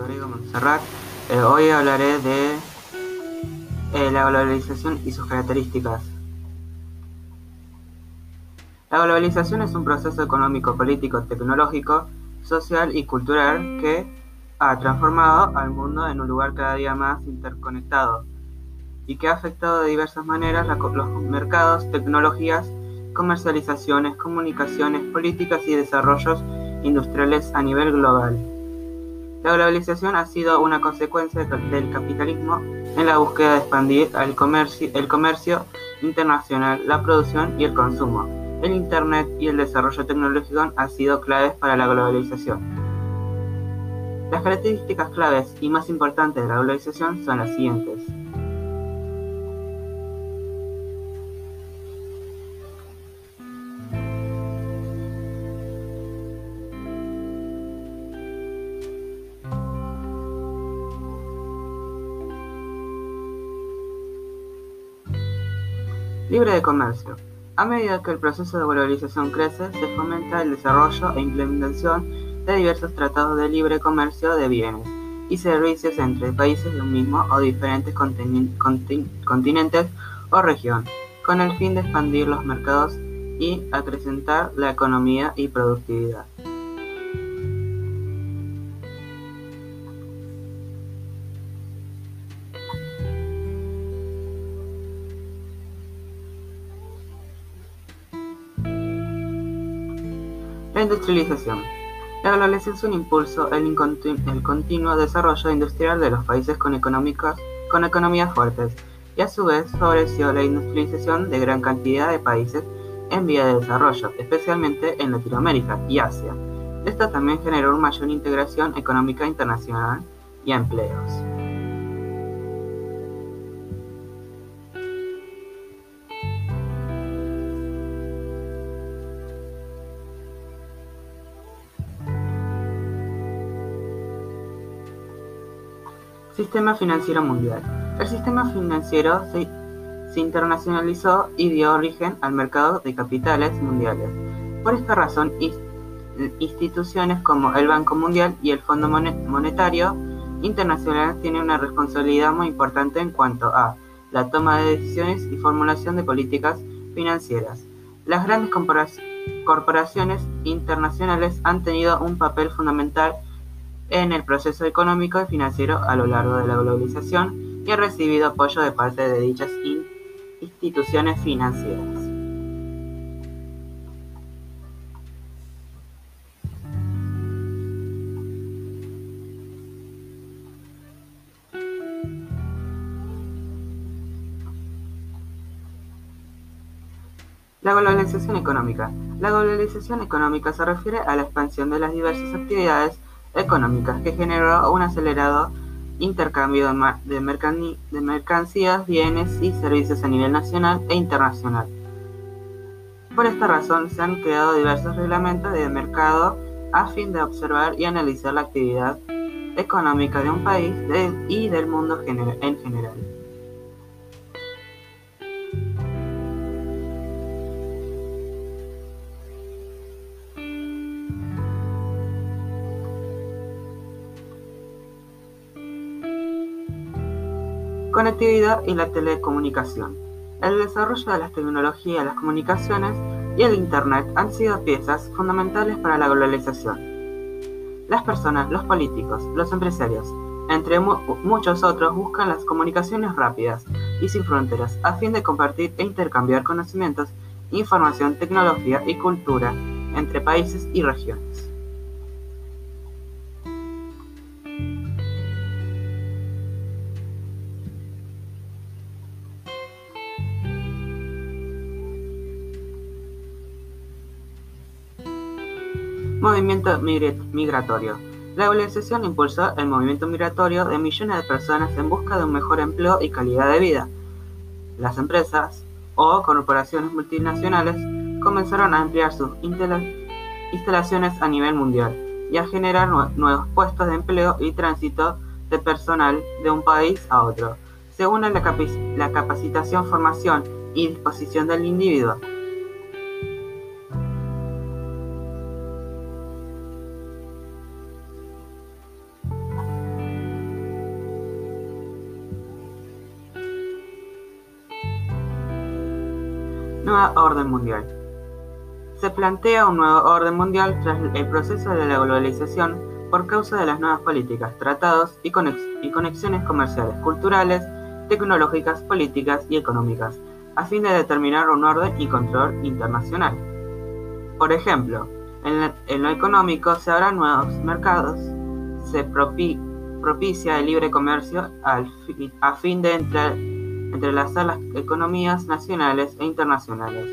Rodrigo Montserrat. Eh, hoy hablaré de eh, la globalización y sus características. La globalización es un proceso económico, político, tecnológico, social y cultural que ha transformado al mundo en un lugar cada día más interconectado y que ha afectado de diversas maneras los mercados, tecnologías, comercializaciones, comunicaciones, políticas y desarrollos industriales a nivel global. La globalización ha sido una consecuencia del capitalismo en la búsqueda de expandir el comercio, internacional, la producción y el consumo. El Internet y el desarrollo tecnológico han sido claves para la globalización. Las características claves y más importantes de la globalización son las siguientes. Libre de comercio. A medida que el proceso de globalización crece, se fomenta el desarrollo e implementación de diversos tratados de libre comercio de bienes y servicios entre países de un mismo o diferentes continentes o región, con el fin de expandir los mercados y acrecentar la economía y productividad. La industrialización. La globalización impulsó el, el continuo desarrollo industrial de los países con, con economías fuertes y a su vez favoreció la industrialización de gran cantidad de países en vía de desarrollo, especialmente en Latinoamérica y Asia. Esto también generó una mayor integración económica internacional y empleos. Sistema financiero mundial. El sistema financiero se, internacionalizó y dio origen al mercado de capitales mundiales. Por esta razón, instituciones como el Banco Mundial y el Fondo Monetario Internacional tienen una responsabilidad muy importante en cuanto a la toma de decisiones y formulación de políticas financieras. Las grandes corporaciones internacionales han tenido un papel fundamental en el proceso económico y financiero a lo largo de la globalización y ha recibido apoyo de parte de dichas instituciones financieras. La globalización económica. La globalización económica se refiere a la expansión de las diversas actividades económicas que generó un acelerado intercambio de, mercancías, bienes y servicios a nivel nacional e internacional. Por esta razón se han creado diversos reglamentos de mercado a fin de observar y analizar la actividad económica de un país y del mundo en general. Conectividad y la telecomunicación. El desarrollo de las tecnologías, las comunicaciones y el Internet han sido piezas fundamentales para la globalización. Las personas, los políticos, los empresarios, entre muchos otros, buscan las comunicaciones rápidas y sin fronteras a fin de compartir e intercambiar conocimientos, información, tecnología y cultura entre países y regiones. Movimiento migratorio. La globalización impulsó el movimiento migratorio de millones de personas en busca de un mejor empleo y calidad de vida. Las empresas o corporaciones multinacionales comenzaron a ampliar sus instalaciones a nivel mundial y a generar nuevos puestos de empleo y tránsito de personal de un país a otro, según la, capacitación, formación y disposición del individuo. Nueva orden mundial. Se plantea un nuevo orden mundial tras el proceso de la globalización por causa de las nuevas políticas, tratados y, conexiones comerciales, culturales, tecnológicas, políticas y económicas, a fin de determinar un orden y control internacional. Por ejemplo, en, lo económico se abran nuevos mercados, se propicia el libre comercio a fin de entrelazar las economías nacionales e internacionales.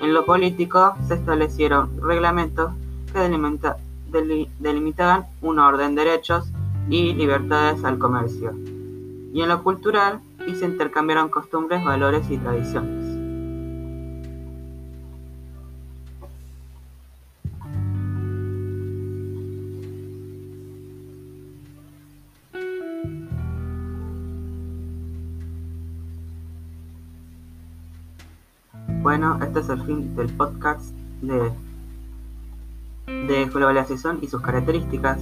En lo político se establecieron reglamentos que delimitaban un orden de derechos y libertades al comercio. Y en lo cultural y se intercambiaron costumbres, valores y tradiciones. Bueno, este es el fin del podcast de, de globalización y sus características.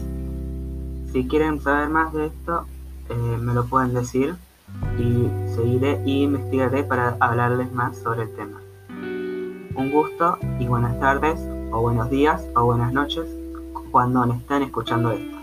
Si quieren saber más de esto, eh, me lo pueden decir y seguiré y investigaré para hablarles más sobre el tema. Un gusto y buenas tardes o buenos días o buenas noches cuando estén escuchando esto.